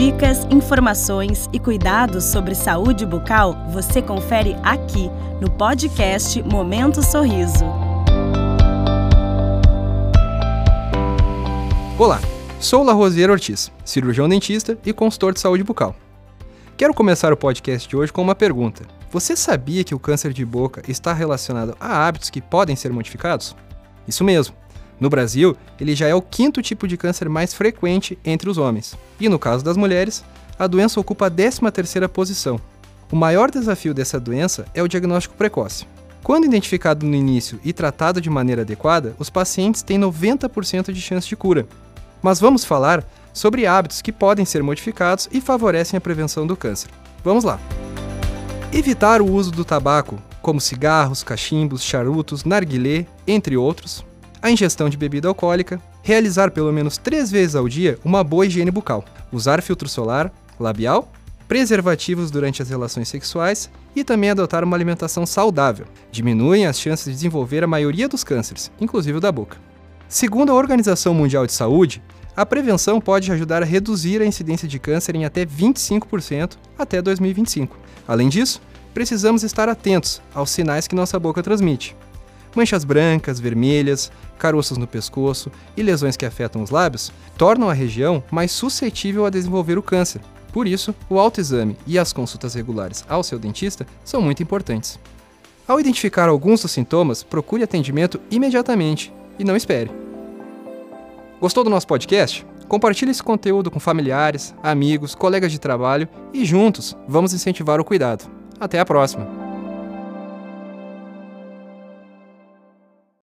Dicas, informações e cuidados sobre saúde bucal você confere aqui no podcast Momento Sorriso. Olá, sou Larosier Ortiz, cirurgião dentista e consultor de saúde bucal. Quero começar o podcast de hoje com uma pergunta. Você sabia que o câncer de boca está relacionado a hábitos que podem ser modificados? Isso mesmo. No Brasil, ele já é o quinto tipo de câncer mais frequente entre os homens. E no caso das mulheres, a doença ocupa a 13ª posição. O maior desafio dessa doença é o diagnóstico precoce. Quando identificado no início e tratado de maneira adequada, os pacientes têm 90% de chance de cura. Mas vamos falar sobre hábitos que podem ser modificados e favorecem a prevenção do câncer. Vamos lá! Evitar o uso do tabaco, como cigarros, cachimbos, charutos, narguilé, entre outros, a ingestão de bebida alcoólica, realizar pelo menos três vezes ao dia uma boa higiene bucal, usar filtro solar, labial, preservativos durante as relações sexuais e também adotar uma alimentação saudável. Diminuem as chances de desenvolver a maioria dos cânceres, inclusive o da boca. Segundo a Organização Mundial de Saúde, a prevenção pode ajudar a reduzir a incidência de câncer em até 25% até 2025. Além disso, precisamos estar atentos aos sinais que nossa boca transmite. Manchas brancas, vermelhas, caroços no pescoço e lesões que afetam os lábios tornam a região mais suscetível a desenvolver o câncer. Por isso, o autoexame e as consultas regulares ao seu dentista são muito importantes. Ao identificar alguns dos sintomas, procure atendimento imediatamente e não espere. Gostou do nosso podcast? Compartilhe esse conteúdo com familiares, amigos, colegas de trabalho e juntos vamos incentivar o cuidado. Até a próxima!